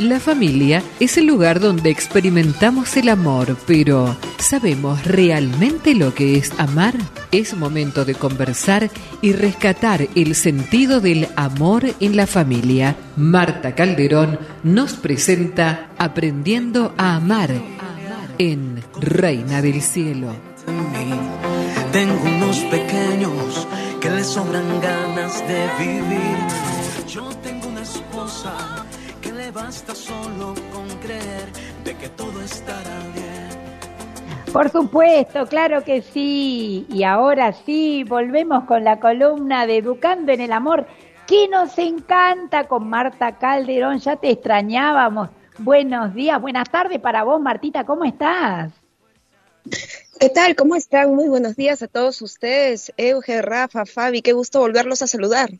La familia es el lugar donde experimentamos el amor, pero ¿sabemos realmente lo que es amar? Es momento de conversar y rescatar el sentido del amor en la familia. Marta Calderón nos presenta Aprendiendo a Amar en Reina del Cielo. Tengo unos pequeños que les sobran ganas de vivir. Basta solo con creer de que todo estará bien. Por supuesto, claro que sí. Y ahora sí, volvemos con la columna de Educando en el Amor, que nos encanta con Marta Calderón. Ya te extrañábamos. Buenos días, buenas tardes para vos, Martita, ¿cómo estás? ¿Qué tal? ¿Cómo están? Muy buenos días a todos ustedes. Euge, Rafa, Fabi, qué gusto volverlos a saludar.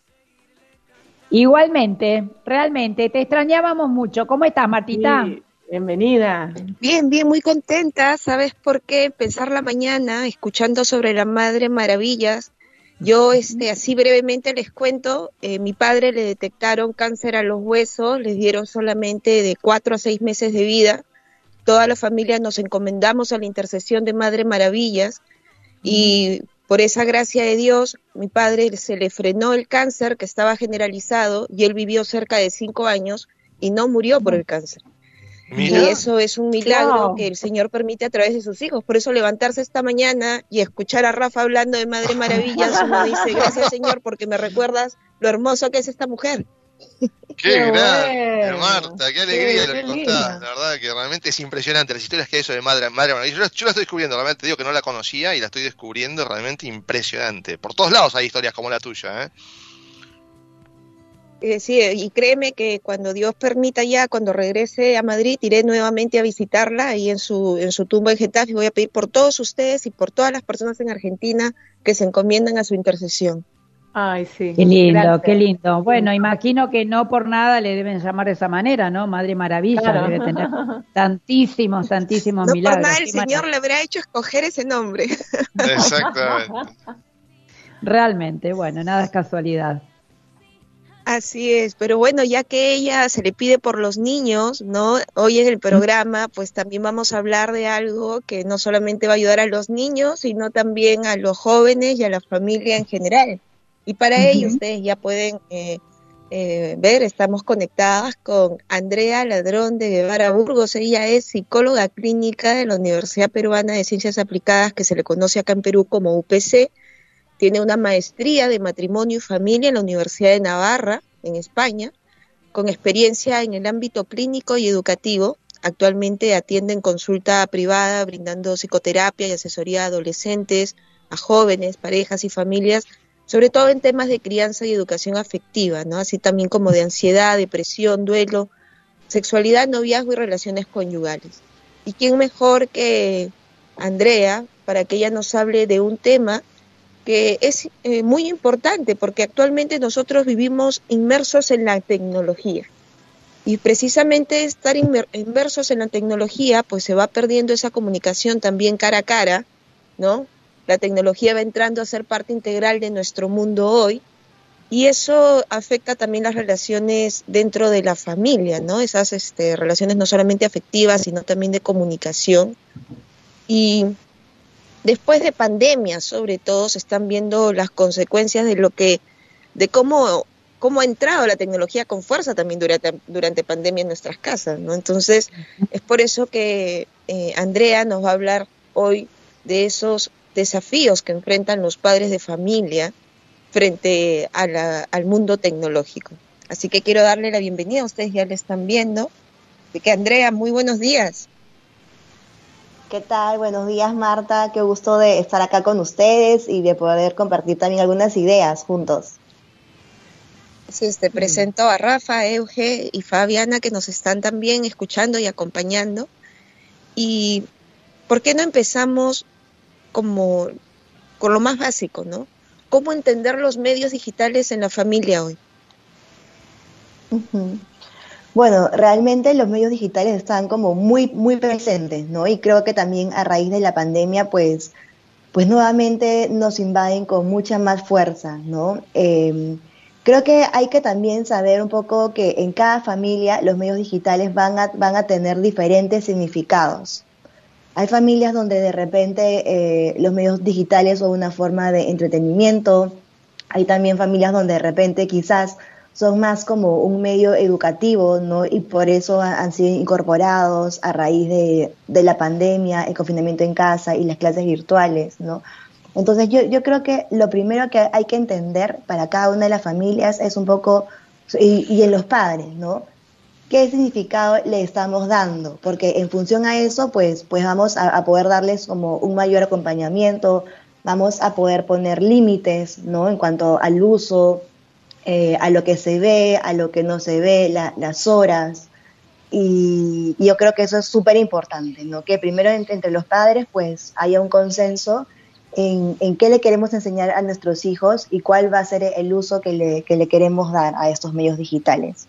Igualmente, realmente, te extrañábamos mucho. ¿Cómo estás, Martita? bienvenida. Bien, bien, muy contenta. ¿Sabes por qué? Pensar la mañana, escuchando sobre la Madre Maravillas. Yo, este, así brevemente les cuento, eh, mi padre le detectaron cáncer a los huesos, les dieron solamente de cuatro a seis meses de vida. Toda la familia nos encomendamos a la intercesión de Madre Maravillas y por esa gracia de Dios, mi padre se le frenó el cáncer que estaba generalizado y él vivió cerca de cinco años y no murió por el cáncer. Y eso es un milagro que el Señor permite a través de sus hijos. Por eso levantarse esta mañana y escuchar a Rafa hablando de Madre Maravillas, uno dice, gracias Señor porque me recuerdas lo hermoso que es esta mujer. Qué, grande, Marta, qué alegría lo que contás. La verdad que realmente es impresionante las historias que hay eso de Madre, Madre Yo, yo, la estoy descubriendo, realmente digo que no la conocía y la estoy descubriendo realmente impresionante. Por todos lados hay historias como la tuya, ¿eh? ¿eh? sí, y créeme que cuando Dios permita ya, cuando regrese a Madrid, iré nuevamente a visitarla ahí en su, en su tumba en Getafe y voy a pedir por todos ustedes y por todas las personas en Argentina que se encomiendan a su intercesión. Ay, sí. Qué lindo, qué lindo. Bueno, imagino que no por nada le deben llamar de esa manera, ¿no? Madre Maravilla, debe tener tantísimos, tantísimos no milagros. Por nada el Señor le habrá hecho escoger ese nombre. Exactamente. Realmente, bueno, nada es casualidad. Así es, pero bueno, ya que ella se le pide por los niños, ¿no? Hoy en el programa, pues también vamos a hablar de algo que no solamente va a ayudar a los niños, sino también a los jóvenes y a la familia en general. Y para ello ustedes ya pueden eh, eh, ver, estamos conectadas con Andrea Ladrón de Guevara Burgos. Ella es psicóloga clínica de la Universidad Peruana de Ciencias Aplicadas, que se le conoce acá en Perú como UPC. Tiene una maestría de matrimonio y familia en la Universidad de Navarra, en España, con experiencia en el ámbito clínico y educativo. Actualmente atiende en consulta privada, brindando psicoterapia y asesoría a adolescentes, a jóvenes, parejas y familias sobre todo en temas de crianza y educación afectiva, ¿no? Así también como de ansiedad, depresión, duelo, sexualidad, noviazgo y relaciones conyugales. ¿Y quién mejor que Andrea para que ella nos hable de un tema que es eh, muy importante porque actualmente nosotros vivimos inmersos en la tecnología. Y precisamente estar inmersos en la tecnología, pues se va perdiendo esa comunicación también cara a cara, ¿no? La tecnología va entrando a ser parte integral de nuestro mundo hoy y eso afecta también las relaciones dentro de la familia, ¿no? Esas este, relaciones no solamente afectivas, sino también de comunicación. Y después de pandemia, sobre todo, se están viendo las consecuencias de lo que, de cómo, cómo ha entrado la tecnología con fuerza también durante, durante pandemia en nuestras casas, ¿no? Entonces, es por eso que eh, Andrea nos va a hablar hoy de esos desafíos que enfrentan los padres de familia frente al mundo tecnológico. Así que quiero darle la bienvenida, ustedes ya le están viendo. De que Andrea, muy buenos días. ¿Qué tal? Buenos días, Marta. Qué gusto de estar acá con ustedes y de poder compartir también algunas ideas juntos. Sí, te presento a Rafa, Euge y Fabiana que nos están también escuchando y acompañando. ¿Y por qué no empezamos como con lo más básico, ¿no? ¿Cómo entender los medios digitales en la familia hoy? Bueno, realmente los medios digitales están como muy, muy presentes, ¿no? Y creo que también a raíz de la pandemia, pues, pues nuevamente nos invaden con mucha más fuerza, ¿no? Em, Creo que hay que también saber un poco que en cada familia los medios digitales van a, van a tener diferentes significados. Hay familias donde de repente eh, los medios digitales son una forma de entretenimiento. Hay también familias donde de repente quizás son más como un medio educativo, ¿no? Y por eso han sido incorporados a raíz de, la pandemia, el confinamiento en casa y las clases virtuales, ¿no? Entonces yo creo que lo primero que hay que entender para cada una de las familias es un poco, y, en los padres, ¿no? ¿Qué significado le estamos dando? Porque en función a eso, pues, pues vamos a, poder darles como un mayor acompañamiento, vamos a poder poner límites, ¿no? En cuanto al uso, eh, a lo que se ve, a lo que no se ve, las horas. Y, yo creo que eso es súper importante, ¿no? Que primero entre, los padres, pues, haya un consenso en, qué le queremos enseñar a nuestros hijos y cuál va a ser el uso que le, que le queremos dar a estos medios digitales.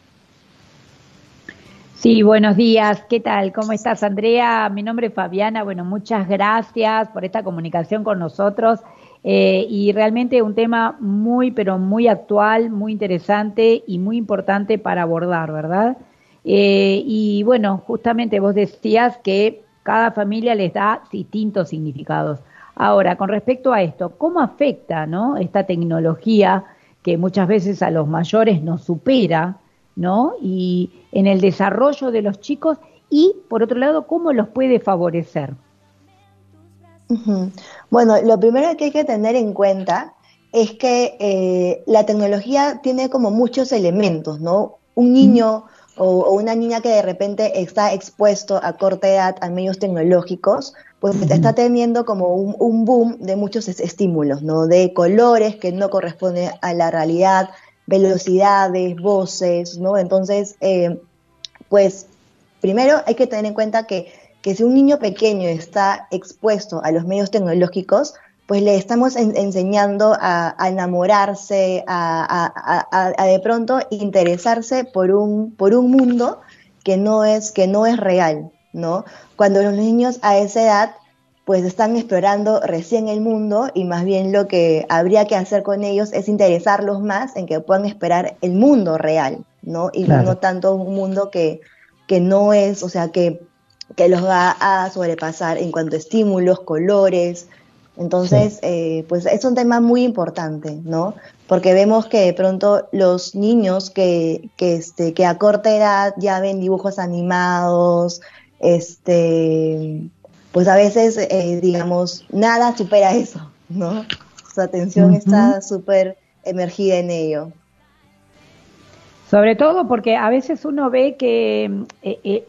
Sí, buenos días. ¿Qué tal? ¿Cómo estás, Andrea? Mi nombre es Fabiana. Bueno, muchas gracias por esta comunicación con nosotros. Eh, y realmente un tema muy, pero muy actual, muy interesante y muy importante para abordar, ¿verdad? Eh, y bueno, justamente vos decías que cada familia les da distintos significados. Ahora, con respecto a esto, ¿cómo afecta ¿no? esta tecnología que muchas veces a los mayores nos supera, ¿no? Y en el desarrollo de los chicos y, por otro lado, ¿cómo los puede favorecer? Bueno, lo primero que hay que tener en cuenta es que eh, la tecnología tiene como muchos elementos, ¿no? Un niño o, una niña que de repente está expuesto a corta edad a medios tecnológicos, pues está teniendo como un, boom de muchos estímulos, ¿no? De colores que no corresponden a la realidad, velocidades, voces, ¿no? Entonces, eh, pues primero hay que tener en cuenta que, que, si un niño pequeño está expuesto a los medios tecnológicos, pues le estamos enseñando a, enamorarse, a, a, de pronto interesarse por un, por un mundo que no es, que no es real, ¿no? Cuando los niños a esa edad pues están explorando recién el mundo y más bien lo que habría que hacer con ellos es interesarlos más en que puedan esperar el mundo real, ¿no? Y no tanto un mundo que, que no es, o sea, que, que los va a sobrepasar en cuanto a estímulos, colores. Entonces, eh, pues es un tema muy importante, ¿no? Porque vemos que de pronto los niños que, que, este, que a corta edad ya ven dibujos animados, este, pues a veces, eh, digamos, nada supera eso, ¿no? Su atención está súper emergida en ello. Sobre todo porque a veces uno ve que, eh, eh,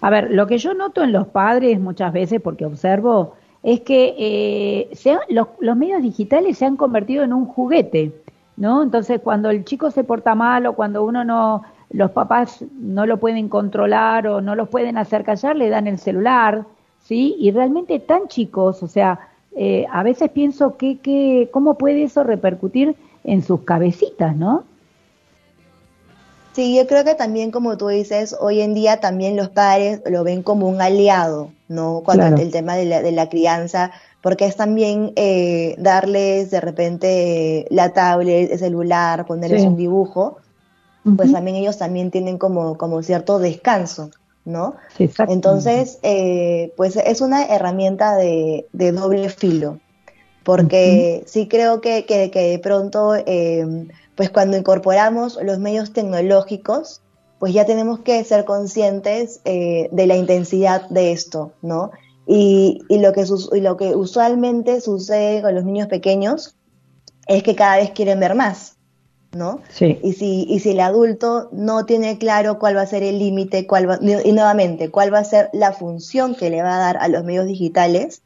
a ver, lo que yo noto en los padres muchas veces, porque observo, es que los, los medios digitales se han convertido en un juguete, ¿no? Entonces, cuando el chico se porta mal o cuando uno no, los papás no lo pueden controlar o no los pueden hacer callar, le dan el celular, ¿sí? Y realmente tan chicos, o sea, eh, a veces pienso que, que, cómo puede eso repercutir en sus cabecitas, ¿no? Sí, yo creo que también, como tú dices, hoy en día también los padres lo ven como un aliado, ¿no? Cuando el tema de la, de la crianza, porque es también eh, darles de repente la tablet, el celular, ponerles un dibujo, pues también ellos también tienen como, como cierto descanso, ¿no? Entonces, eh, pues es una herramienta de, doble filo, porque sí creo que, que, de pronto, em, pues cuando incorporamos los medios tecnológicos, pues ya tenemos que ser conscientes eh, de la intensidad de esto, ¿no? Y, y, lo que y lo que usualmente sucede con los niños pequeños es que cada vez quieren ver más, ¿no? Sí. Y si, y si el adulto no tiene claro cuál va a ser el límite, cuál y nuevamente, cuál va a ser la función que le va a dar a los medios digitales,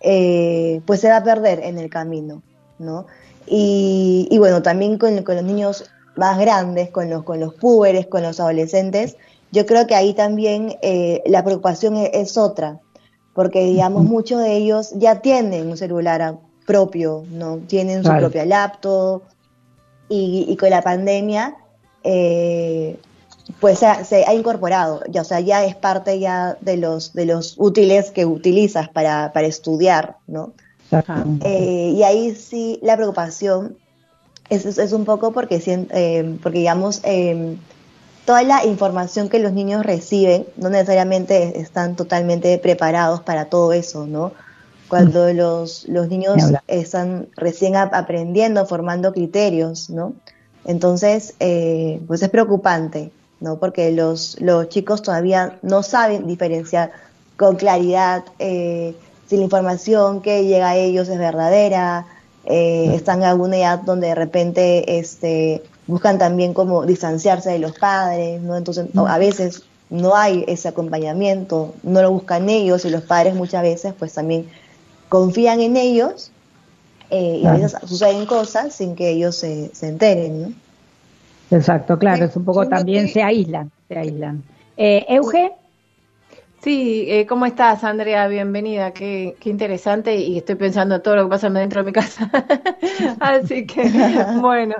eh, pues se va a perder en el camino, ¿no? Y, bueno, también con, los niños más grandes, con los, con los púberes, con los adolescentes, yo creo que ahí también eh, la preocupación es, es, otra, porque digamos, muchos de ellos ya tienen un celular propio, ¿no? Tienen su propia laptop, y, con la pandemia, eh, pues se, ha incorporado, ya, o sea, ya es parte ya de los, de los útiles que utilizas para, para estudiar, ¿no? Eh, y ahí sí la preocupación es, es, un poco porque, eh, porque digamos, eh, toda la información que los niños reciben no necesariamente están totalmente preparados para todo eso, ¿no? Cuando los, los niños están recién aprendiendo, formando criterios, ¿no? Entonces, eh, pues es preocupante, ¿no? Porque los, los chicos todavía no saben diferenciar con claridad eh, si la información que llega a ellos es verdadera, eh, están en alguna edad donde de repente este, buscan también como distanciarse de los padres, ¿no? Entonces a veces no hay ese acompañamiento, no lo buscan ellos y los padres muchas veces pues también confían en ellos eh, y a veces suceden cosas sin que ellos se, se enteren, ¿no? Exacto, claro, es un poco también se aíslan, se aíslan. Eh, Euge. Sí, eh, ¿cómo estás, Andrea? Bienvenida, qué, qué interesante y estoy pensando en todo lo que pasa dentro de mi casa. Así que, bueno,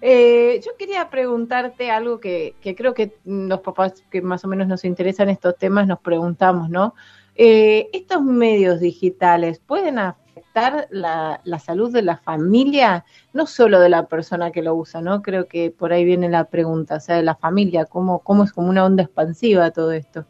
eh, yo quería preguntarte algo que, que, creo que los papás que más o menos nos interesan estos temas nos preguntamos, ¿no? Eh, ¿Estos medios digitales pueden afectar la, la salud de la familia, no solo de la persona que lo usa, ¿no? Creo que por ahí viene la pregunta, o sea, de la familia, ¿cómo, cómo es como una onda expansiva todo esto?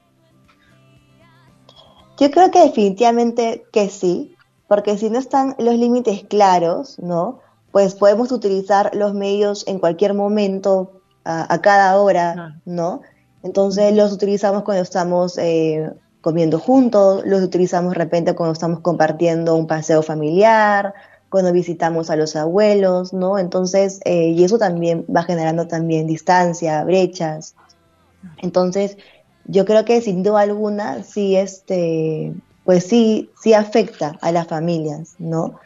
Yo creo que definitivamente que sí, porque si no están los límites claros, ¿no? Pues podemos utilizar los medios en cualquier momento, a, cada hora, ¿no? Entonces los utilizamos cuando estamos eh, comiendo juntos, los utilizamos de repente cuando estamos compartiendo un paseo familiar, cuando visitamos a los abuelos, ¿no? Entonces, eh, y eso también va generando también distancia, brechas. Entonces, yo creo que sin duda alguna sí este pues sí sí afecta a las familias no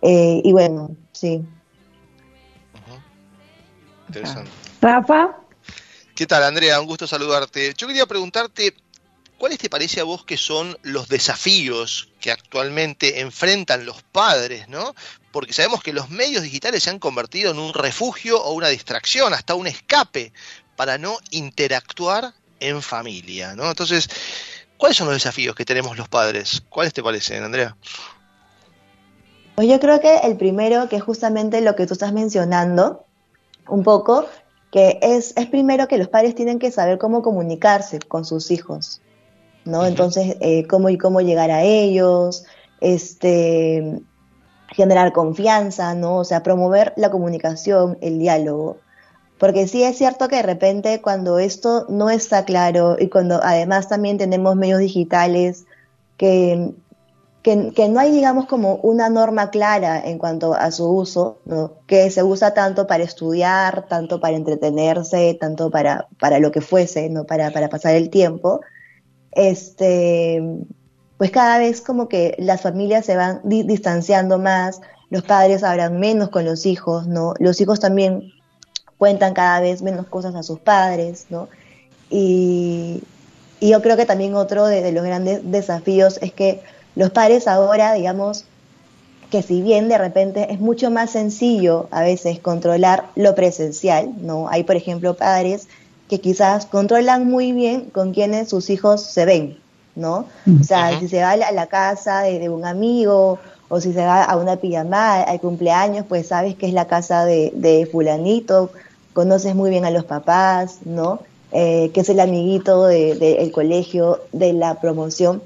eh, y bueno sí. Interesante. Rafa. Qué tal Andrea un gusto saludarte. Yo quería preguntarte ¿Cuáles te parece a vos que son los desafíos que actualmente enfrentan los padres, ¿no? Porque sabemos que los medios digitales se han convertido en un refugio o una distracción, hasta un escape para no interactuar en familia, ¿no? Entonces, ¿cuáles son los desafíos que tenemos los padres? ¿Cuáles te parecen, Andrea? Pues yo creo que el primero, que es justamente lo que tú estás mencionando, un poco, que es, es primero que los padres tienen que saber cómo comunicarse con sus hijos, ¿no? Entonces, eh, cómo y cómo llegar a ellos, este, generar confianza, ¿no? O sea, promover la comunicación, el diálogo. Porque sí es cierto que de repente cuando esto no está claro y cuando además también tenemos medios digitales que, que, no hay, digamos, como una norma clara en cuanto a su uso, ¿no? que se usa tanto para estudiar, tanto para entretenerse, tanto para, para lo que fuese, ¿no? para, para pasar el tiempo, este, pues cada vez como que las familias se van distanciando más, los padres hablan menos con los hijos, ¿no? Los hijos también cuentan cada vez menos cosas a sus padres, ¿no? Y, yo creo que también otro de, los grandes desafíos es que los padres ahora, digamos, que si bien de repente es mucho más sencillo a veces controlar lo presencial, ¿no? Hay, por ejemplo, padres que quizás controlan muy bien con quienes sus hijos se ven, ¿no? O sea, si se va a la, casa de, un amigo o si se va a una pijamada al cumpleaños, pues sabes que es la casa de, de fulanito, conoces muy bien a los papás, ¿no? Eh, que es el amiguito del colegio, de la promoción.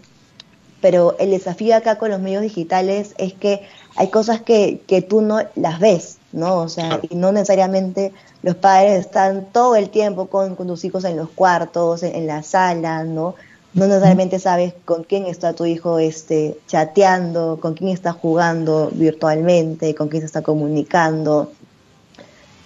Pero el desafío acá con los medios digitales es que hay cosas que, que tú no las ves, ¿no? O sea, y no necesariamente los padres están todo el tiempo con, con tus hijos en los cuartos, en, la sala, ¿no? No necesariamente sabes con quién está tu hijo este, chateando, con quién está jugando virtualmente, con quién se está comunicando.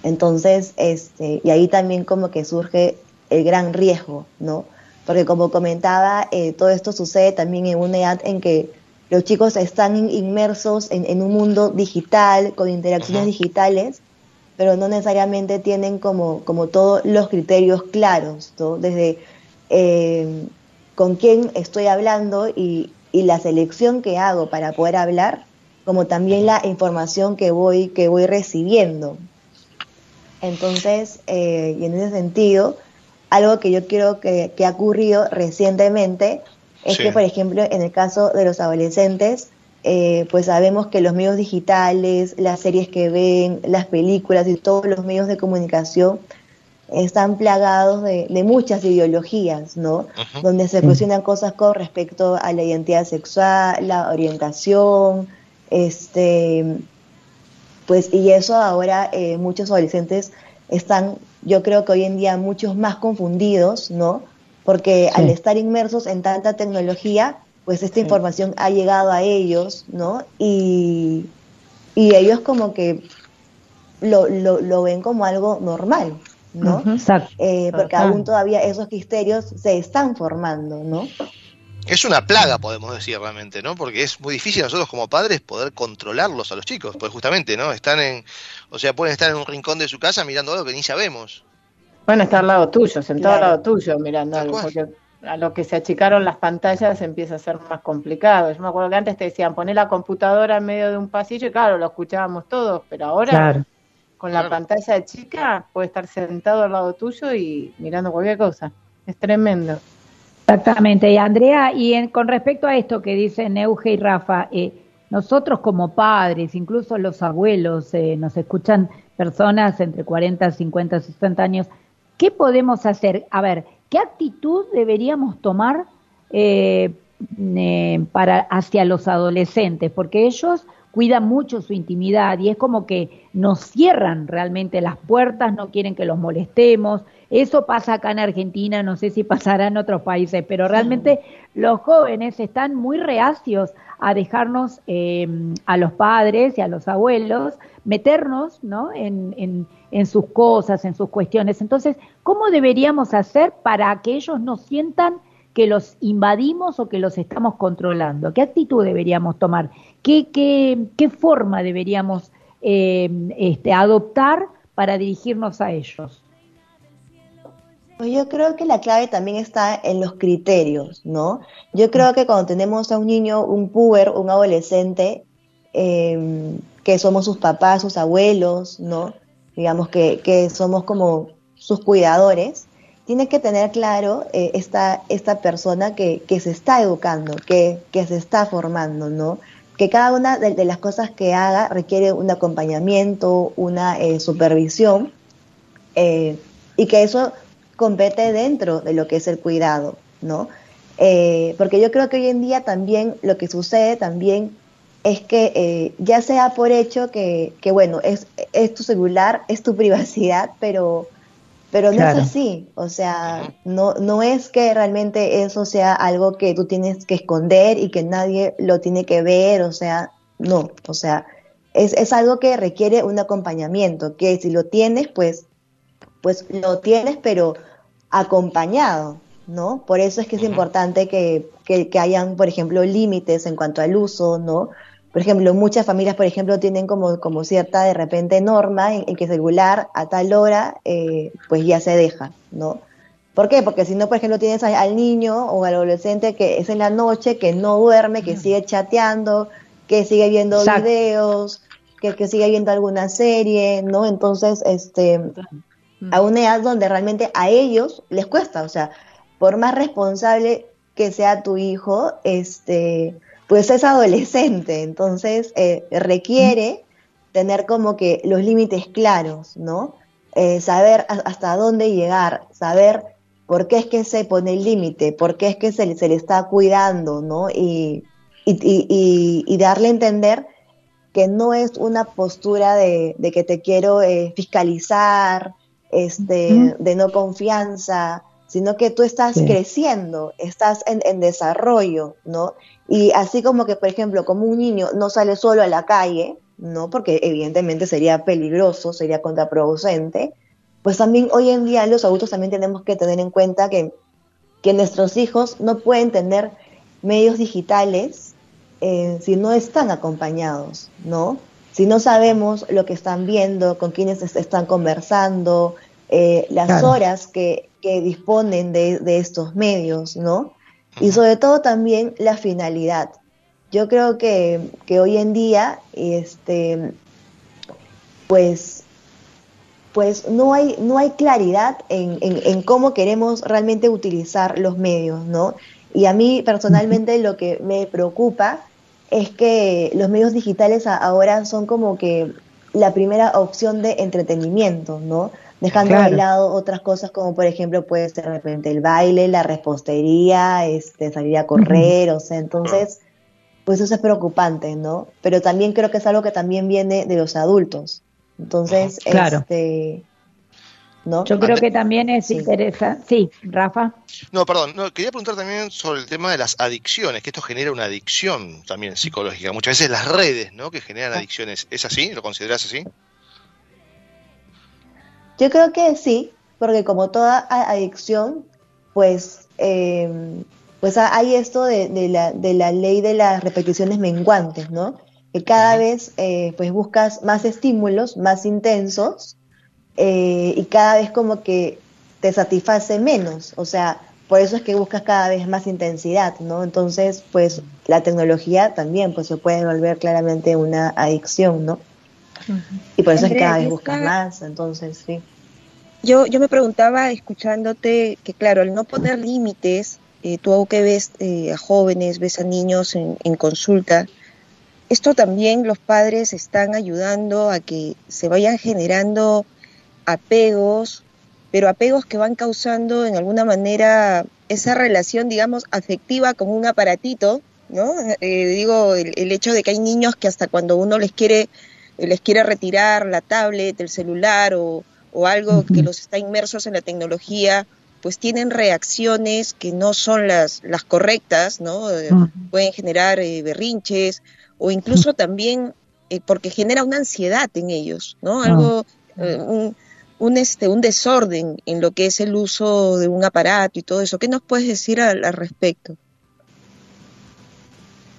Entonces, este, y ahí también como que surge el gran riesgo, ¿no? Porque como comentaba, eh, todo esto sucede también en una edad en que los chicos están inmersos en, un mundo digital, con interacciones digitales, pero no necesariamente tienen como, como todos los criterios claros, ¿no? Desde eh, con quién estoy hablando y, y la selección que hago para poder hablar, como también la información que voy, que voy recibiendo. Entonces, eh, y en ese sentido, algo que yo quiero que, ha ocurrido recientemente es que, por ejemplo, en el caso de los adolescentes, eh, pues sabemos que los medios digitales, las series que ven, las películas y todos los medios de comunicación están plagados de, muchas ideologías, ¿no? Donde se cuestionan cosas con respecto a la identidad sexual, la orientación, este, pues, y eso ahora eh, muchos adolescentes están, yo creo que hoy en día muchos más confundidos, ¿no? Porque al estar inmersos en tanta tecnología, pues esta información ha llegado a ellos, ¿no? Y, y ellos como que lo, lo, lo ven como algo normal, ¿no? Eh, porque aún todavía esos criterios se están formando, ¿no? Es una plaga, podemos decir realmente, ¿no? Porque es muy difícil nosotros como padres poder controlarlos a los chicos, pues justamente, ¿no? Están en, o sea, pueden estar en un rincón de su casa mirando algo que ni sabemos. Bueno, estar al lado tuyo, sentado al lado tuyo mirando algo, porque a lo que se achicaron las pantallas empieza a ser más complicado. Yo me acuerdo que antes te decían poner la computadora en medio de un pasillo y claro, lo escuchábamos todos, pero ahora con la pantalla chica puede estar sentado al lado tuyo y mirando cualquier cosa. Es tremendo. Exactamente. Y Andrea, y con respecto a esto que dicen Euge y Rafa, eh, nosotros como padres, incluso los abuelos, eh, nos escuchan personas entre 40, 50, 60 años, ¿qué podemos hacer? A ver, ¿qué actitud deberíamos tomar eh, para hacia los adolescentes? Porque ellos cuidan mucho su intimidad y es como que nos cierran realmente las puertas, no quieren que los molestemos. Eso pasa acá en Argentina, no sé si pasará en otros países, pero realmente los jóvenes están muy reacios a dejarnos eh, a los padres y a los abuelos meternos ¿no? en, en, en sus cosas, en sus cuestiones. Entonces, ¿cómo deberíamos hacer para que ellos no sientan que los invadimos o que los estamos controlando? ¿Qué actitud deberíamos tomar? ¿Qué, qué, qué forma deberíamos eh, este, adoptar para dirigirnos a ellos? Pues yo creo que la clave también está en los criterios, ¿no? Yo creo que cuando tenemos a un niño, un puber, un adolescente, em, que somos sus papás, sus abuelos, ¿no? Digamos que, que somos como sus cuidadores, tiene que tener claro eh, esta, esta persona que, que, se está educando, que, que, se está formando, ¿no? Que cada una de, las cosas que haga requiere un acompañamiento, una eh, supervisión, eh, y que eso compete dentro de lo que es el cuidado, ¿no? porque yo creo que hoy en día también lo que sucede también es que ya sea por hecho que, que bueno, es, es tu celular, es tu privacidad, pero pero no es así, o sea, no, no es que realmente eso sea algo que tú tienes que esconder y que nadie lo tiene que ver, o sea, no, o sea, es, es algo que requiere un acompañamiento, que si lo tienes, pues, pues lo tienes, pero acompañado, ¿no? Por eso es que es importante que, que, que hayan, por ejemplo, límites en cuanto al uso, ¿no? Por ejemplo, muchas familias, por ejemplo, tienen como, como cierta de repente norma en, que celular a tal hora, eh, pues ya se deja, ¿no? ¿Por qué? Porque si no, por ejemplo, tienes al niño o al adolescente que es en la noche, que no duerme, que sigue chateando, que sigue viendo videos, que, que, sigue viendo alguna serie, ¿no? Entonces, este, a una edad donde realmente a ellos les cuesta, o sea, por más responsable que sea tu hijo, este, pues es adolescente, entonces eh, requiere tener como que los límites claros, ¿no? Eh, saber hasta dónde llegar, saber por qué es que se pone el límite, por qué es que se, se, le está cuidando, ¿no? Y, y, darle a entender que no es una postura de, que te quiero eh, fiscalizar, este, de no confianza, sino que tú estás creciendo, estás en, en, desarrollo, ¿no? Y así como que, por ejemplo, como un niño no sale solo a la calle, ¿no? Porque evidentemente sería peligroso, sería contraproducente, pues también hoy en día los adultos también tenemos que tener en cuenta que, que nuestros hijos no pueden tener medios digitales eh, si no están acompañados, ¿no? Si no sabemos lo que están viendo, con quiénes están conversando, eh, las horas que, que disponen de, de, estos medios, ¿no? Y sobre todo también la finalidad. Yo creo que, hoy en día, este, pues, pues no hay, no hay claridad en, en, cómo queremos realmente utilizar los medios, ¿no? Y a mí personalmente lo que me preocupa es que los medios digitales ahora son como que la primera opción de entretenimiento, ¿no? Dejando de lado otras cosas como por ejemplo puede ser de repente el baile, la repostería, este, salir a correr, o sea, entonces, pues eso es preocupante, ¿no? Pero también creo que es algo que también viene de los adultos. Entonces, este, yo creo que también es interesante. Sí, Rafa. No, perdón, no, quería preguntar también sobre el tema de las adicciones, que esto genera una adicción también psicológica. Muchas veces las redes, ¿no? Que generan ah. adicciones. ¿Es así? ¿Lo consideras así? Yo creo que sí, porque como toda adicción, pues, em, pues hay esto de, la, de la ley de las repeticiones menguantes, ¿no? Que cada vez eh, pues buscas más estímulos, más intensos, eh, y cada vez como que te satisface menos, o sea, por eso es que buscas cada vez más intensidad, ¿no? Entonces, pues la tecnología también pues se puede volver claramente una adicción, ¿no? Y por eso es que cada vez buscas más, entonces, sí. Yo, yo me preguntaba, escuchándote, que claro, al no poner límites, eh, tú que ves eh, a jóvenes, ves a niños en, en consulta, esto también los padres están ayudando a que se vayan generando apegos, pero apegos que van causando en alguna manera esa relación, digamos, afectiva con un aparatito, ¿no? Eh, digo, el, hecho de que hay niños que hasta cuando uno les quiere, les quiere retirar la tablet, el celular o, algo que los está inmersos en la tecnología, pues tienen reacciones que no son las, las correctas, ¿no? Eh, pueden generar eh, berrinches o incluso también porque genera una ansiedad en ellos, ¿no? Algo, un, un, este, un desorden en lo que es el uso de un aparato y todo eso. ¿Qué nos puedes decir al, respecto?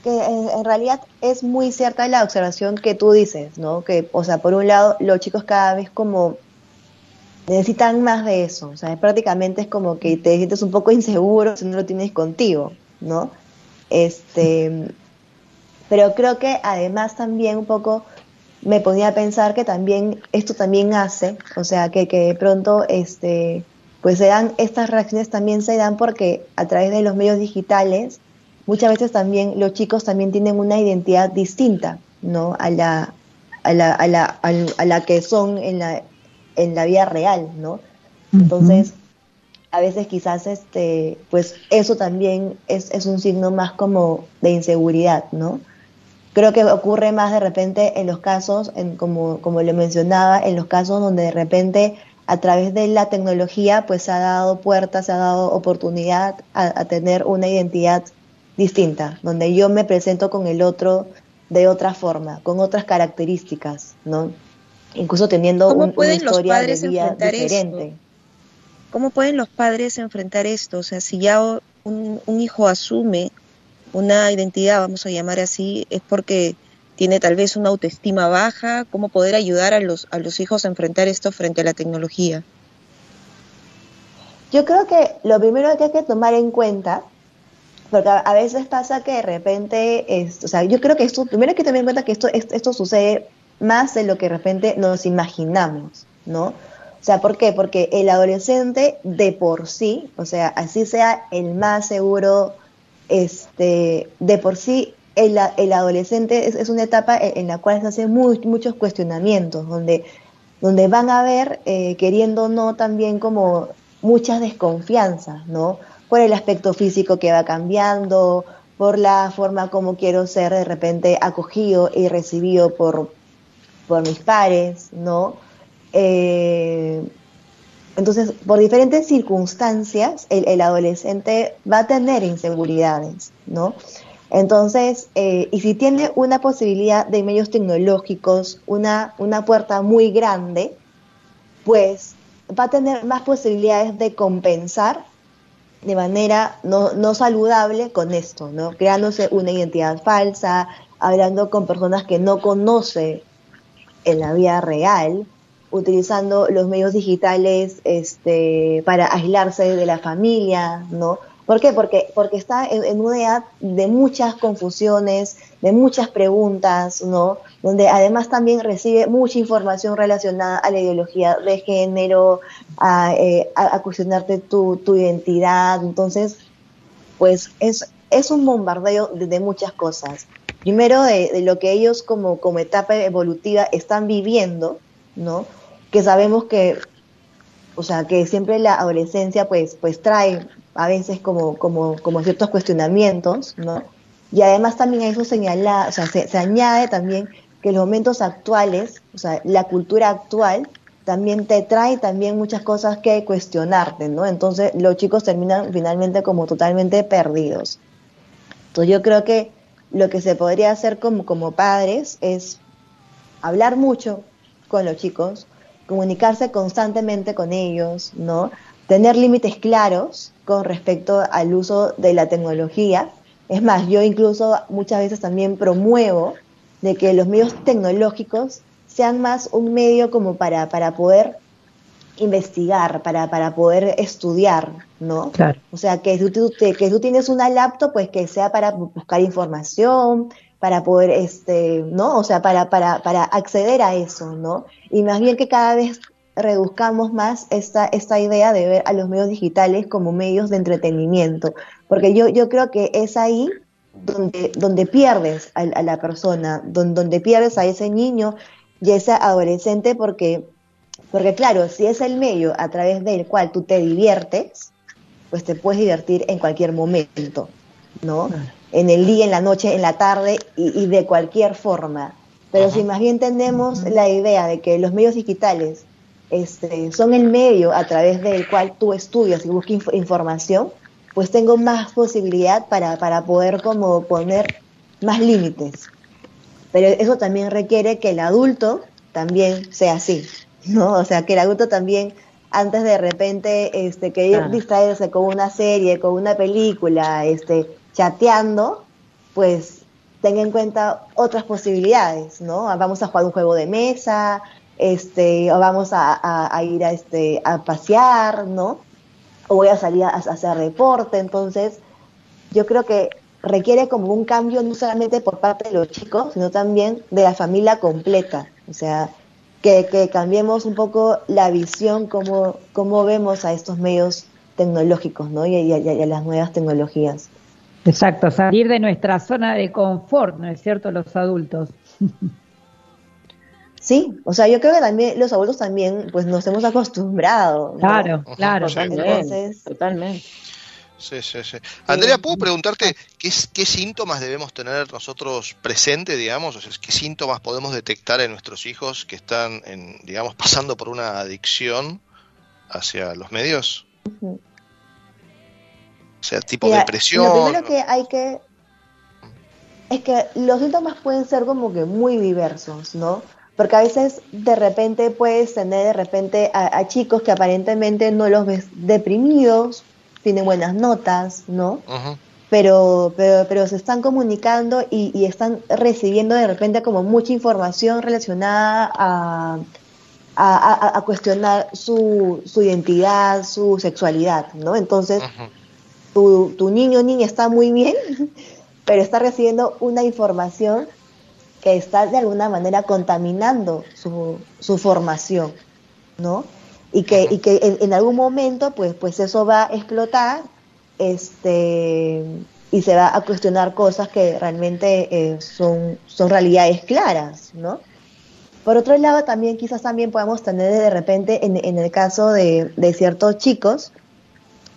Que en, realidad es muy cierta la observación que tú dices, ¿no? Que, o sea, por un lado, los chicos cada vez como necesitan más de eso, o sea, prácticamente es como que te sientes un poco inseguro si no lo tienes contigo, ¿no? Este, pero creo que además también un poco me ponía a pensar que también esto también hace, o sea, que, que de pronto este, pues se dan, estas reacciones también se dan porque a través de los medios digitales muchas veces también los chicos también tienen una identidad distinta, ¿no? A la, a la, a la, a la que son en la, en la vida real, ¿no? Entonces, a veces quizás este, pues eso también es, es un signo más como de inseguridad, ¿no? Creo que ocurre más de repente en los casos, en, como, como le mencionaba, en los casos donde de repente a través de la tecnología pues se ha dado puerta, se ha dado oportunidad a, tener una identidad distinta, donde yo me presento con el otro de otra forma, con otras características, ¿no? Incluso teniendo una historia de vida diferente. ¿Cómo pueden los padres enfrentar esto? O sea, si ya un, un hijo asume una identidad, vamos a llamar así, es porque tiene tal vez una autoestima baja, cómo poder ayudar a los, a los hijos a enfrentar esto frente a la tecnología. Yo creo que lo primero que hay que tomar en cuenta, porque a, veces pasa que de repente, o sea, yo creo que esto, primero hay que tener en cuenta que esto, esto sucede más de lo que de repente nos imaginamos, ¿no? O sea, ¿por qué? Porque el adolescente de por sí, o sea, así sea el más seguro este, de por sí el, adolescente es, una etapa en, la cual se hacen muchos cuestionamientos, donde, donde van a ver, eh, queriendo o no, también como muchas desconfianzas, ¿no? Por el aspecto físico que va cambiando, por la forma como quiero ser de repente acogido y recibido por, por mis pares, ¿no? Eh, entonces, por diferentes circunstancias, el, adolescente va a tener inseguridades, ¿no? Entonces, eh, y si tiene una posibilidad de medios tecnológicos, una, una puerta muy grande, pues va a tener más posibilidades de compensar de manera no, no saludable con esto, ¿no? Creándose una identidad falsa, hablando con personas que no conoce en la vida real, utilizando los medios digitales este, para aislarse de la familia, ¿no? ¿Por qué? Porque, porque está en, una edad de muchas confusiones, de muchas preguntas, ¿no? Donde además también recibe mucha información relacionada a la ideología de género, a, eh, cuestionarte tu, tu, identidad. Entonces, pues es, es un bombardeo de, muchas cosas. primero de, lo que ellos como, como etapa evolutiva están viviendo, ¿no? Que sabemos que, o sea, que siempre la adolescencia pues, pues trae a veces como, como, como ciertos cuestionamientos, ¿no? Y además también a eso señala, o sea, se, se añade también que los momentos actuales, o sea, la cultura actual, también te trae también muchas cosas que cuestionarte, ¿no? Entonces los chicos terminan finalmente como totalmente perdidos. Entonces yo creo que lo que se podría hacer como, como padres es hablar mucho con los chicos, comunicarse constantemente con ellos, ¿no? Tener límites claros con respecto al uso de la tecnología. Es más, yo incluso muchas veces también promuevo de que los medios tecnológicos sean más un medio como para, para poder investigar, para, para poder estudiar, ¿no? Claro. O sea, que tú, que tú tienes una laptop, pues que sea para buscar información, para poder, este, ¿no? O sea, para, para, para acceder a eso, ¿no? Y más bien que cada vez reduzcamos más esta, esta idea de ver a los medios digitales como medios de entretenimiento, porque yo, yo creo que es ahí donde, donde pierdes a, a la persona, donde, donde pierdes a ese niño y esa adolescente porque, porque claro, si es el medio a través del cual tú te diviertes, pues te puedes divertir en cualquier momento, ¿no? En el día, en la noche, en la tarde y, de cualquier forma. Pero si más bien tenemos la idea de que los medios digitales este, son el medio a través del cual tú estudias y buscas información, pues tengo más posibilidad para, para poder como poner más límites, pero eso también requiere que el adulto también sea así, ¿no? O sea, que el adulto también, antes de repente este, querer distraerse con una serie, con una película, este, chateando, pues tenga en cuenta otras posibilidades, ¿no? Vamos a jugar un juego de mesa, este, o vamos a, ir a, este, a pasear, ¿no? O voy a salir a hacer deporte, entonces yo creo que requiere como un cambio no solamente por parte de los chicos, sino también de la familia completa. O sea, que, cambiemos un poco la visión, cómo, cómo vemos a estos medios tecnológicos ¿no? y, a, las nuevas tecnologías. Exacto, salir de nuestra zona de confort, ¿no es cierto? Los adultos. Sí, o sea, yo creo que también los adultos también, pues nos hemos acostumbrado. Claro, claro, totalmente. totalmente. Sí, sí, sí. Andrea, ¿puedo preguntarte qué, qué síntomas debemos tener nosotros presentes, digamos? O sea, ¿qué síntomas podemos detectar en nuestros hijos que están, en, digamos, pasando por una adicción hacia los medios? O sea, tipo depresión. Lo primero que hay que... Es que los síntomas pueden ser como que muy diversos, ¿no? Porque a veces de repente puedes tener de repente a, a chicos que aparentemente no los ves deprimidos, tiene buenas notas, ¿no? Pero, pero, pero se están comunicando y, están recibiendo de repente como mucha información relacionada a, a, cuestionar su, su, identidad, su sexualidad, ¿no? Entonces, tu, tu niño o niña está muy bien, pero está recibiendo una información que está de alguna manera contaminando su, su formación, ¿no? y que, y que en, algún momento pues, pues eso va a explotar este, y se va a cuestionar cosas que realmente eh, son, son realidades claras, ¿no? Por otro lado, también quizás también podemos tener de repente, en, en el caso de, de, ciertos chicos,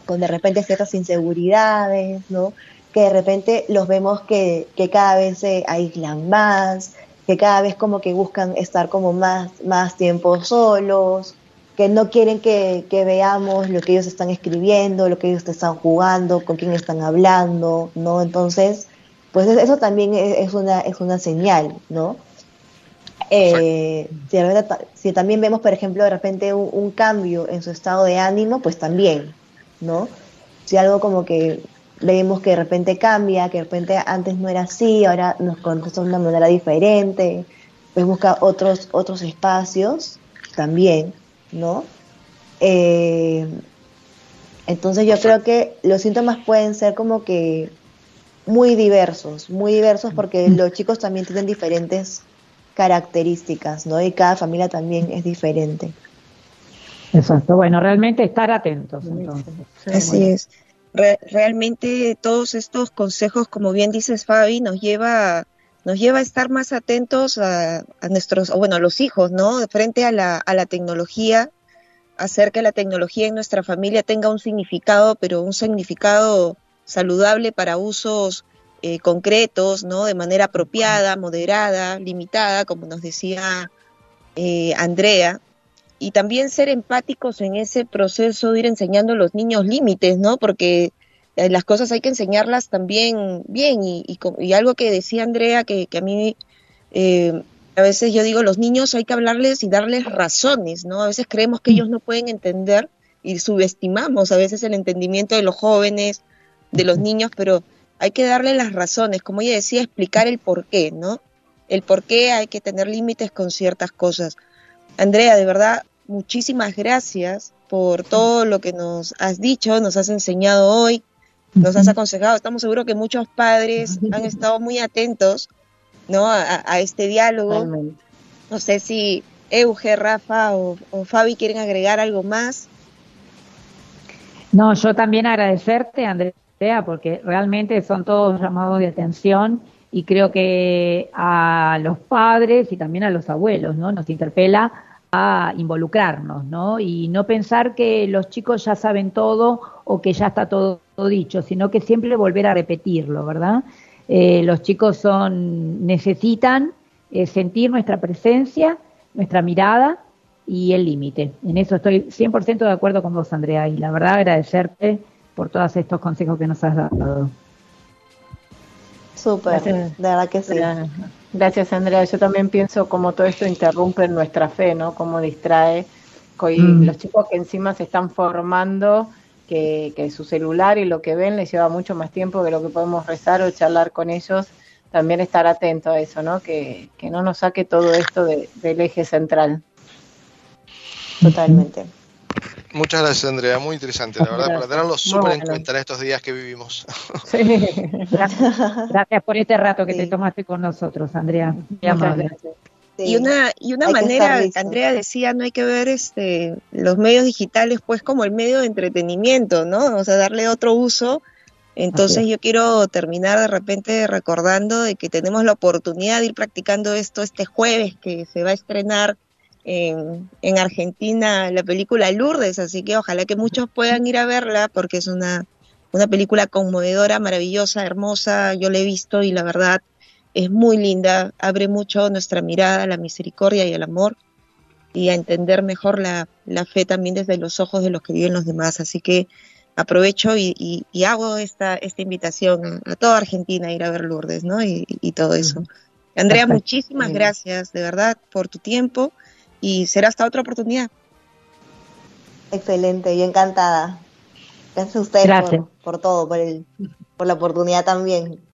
con de repente ciertas inseguridades, ¿no? Que de repente los vemos que, que cada vez se aíslan más, que cada vez como que buscan estar como más, más tiempo solos, que no quieren que, veamos lo que ellos están escribiendo, lo que ellos están jugando, con quién están hablando, ¿no? Entonces, pues eso también es una, es una señal, ¿no? Eh, si, también vemos, por ejemplo, de repente un, cambio en su estado de ánimo, pues también, ¿no? Si algo como que vemos que de repente cambia, que de repente antes no era así, ahora nos contesta de una manera diferente, pues busca otros, otros espacios también, ¿no? Eh, entonces yo creo que los síntomas pueden ser como que muy diversos, muy diversos porque mm. los chicos también tienen diferentes características, ¿no? Y cada familia también es diferente. Exacto, bueno, realmente estar atentos entonces. Así es. Realmente todos estos consejos, como bien dices Fabi, nos lleva nos lleva a estar más atentos a, nuestros, bueno, a los hijos, ¿no? Frente a la, a la tecnología, hacer que la tecnología en nuestra familia tenga un significado, pero un significado saludable para usos eh, concretos, ¿no? De manera apropiada, moderada, limitada, como nos decía eh, Andrea. Y también ser empáticos en ese proceso de ir enseñando a los niños límites, ¿no? Porque eh, las cosas hay que enseñarlas también bien. Y, y, algo que decía Andrea, que, que a mí a veces yo digo, los niños hay que hablarles y darles razones, ¿no? A veces creemos que ellos no pueden entender y subestimamos a veces el entendimiento de los jóvenes, de los niños, pero hay que darle las razones, como ella decía, explicar el por qué, ¿no? El por qué hay que tener límites con ciertas cosas. Andrea, de verdad, muchísimas gracias por todo lo que nos has dicho, nos has enseñado hoy, nos has aconsejado. Estamos seguros que muchos padres han estado muy atentos ¿no? a, este diálogo. No sé si Euge, Rafa o, Fabi quieren agregar algo más. No, yo también agradecerte, Andrea, porque realmente son todos llamados de atención y creo que a los padres y también a los abuelos, ¿no? Nos interpela a involucrarnos, ¿no? Y no pensar que los chicos ya saben todo o que ya está todo dicho, sino que siempre volver a repetirlo, ¿verdad? Eh, los chicos son, necesitan eh, sentir nuestra presencia, nuestra mirada y el límite. En eso estoy 100% de acuerdo con vos, Andrea, y la verdad agradecerte por todos estos consejos que nos has dado. Súper, de verdad que sí. Gracias, Andrea. Yo también pienso como todo esto interrumpe nuestra fe, ¿no? Cómo distrae. Mm. Los chicos que encima se están formando que, su celular y lo que ven les lleva mucho más tiempo que lo que podemos rezar o charlar con ellos, también estar atento a eso, ¿no? Que, no nos saque todo esto del eje central. Totalmente. Muchas gracias, Andrea. Muy interesante, la verdad, para tenerlo súper en cuenta en estos días que vivimos. Sí. Gracias, por este rato que te tomaste con nosotros, Andrea. Gracias. Y una, y una manera, Andrea decía, no hay que ver este, los medios digitales pues como el medio de entretenimiento, ¿no? O sea, darle otro uso. Entonces yo quiero terminar de repente recordando de que tenemos la oportunidad de ir practicando esto este jueves que se va a estrenar en, en Argentina la película Lourdes, así que ojalá que muchos puedan ir a verla porque es una, una película conmovedora, maravillosa, hermosa, yo la he visto y la verdad es muy linda, abre mucho nuestra mirada a la misericordia y al amor y a entender mejor la, fe también desde los ojos de los que viven los demás. Así que aprovecho y, hago esta, esta invitación a toda Argentina a ir a ver Lourdes, ¿no? Y, todo eso. Andrea, muchísimas gracias, de verdad, por tu tiempo y será hasta otra oportunidad. Excelente, y encantada. Gracias a ustedes por, por, todo, por, el, por la oportunidad también.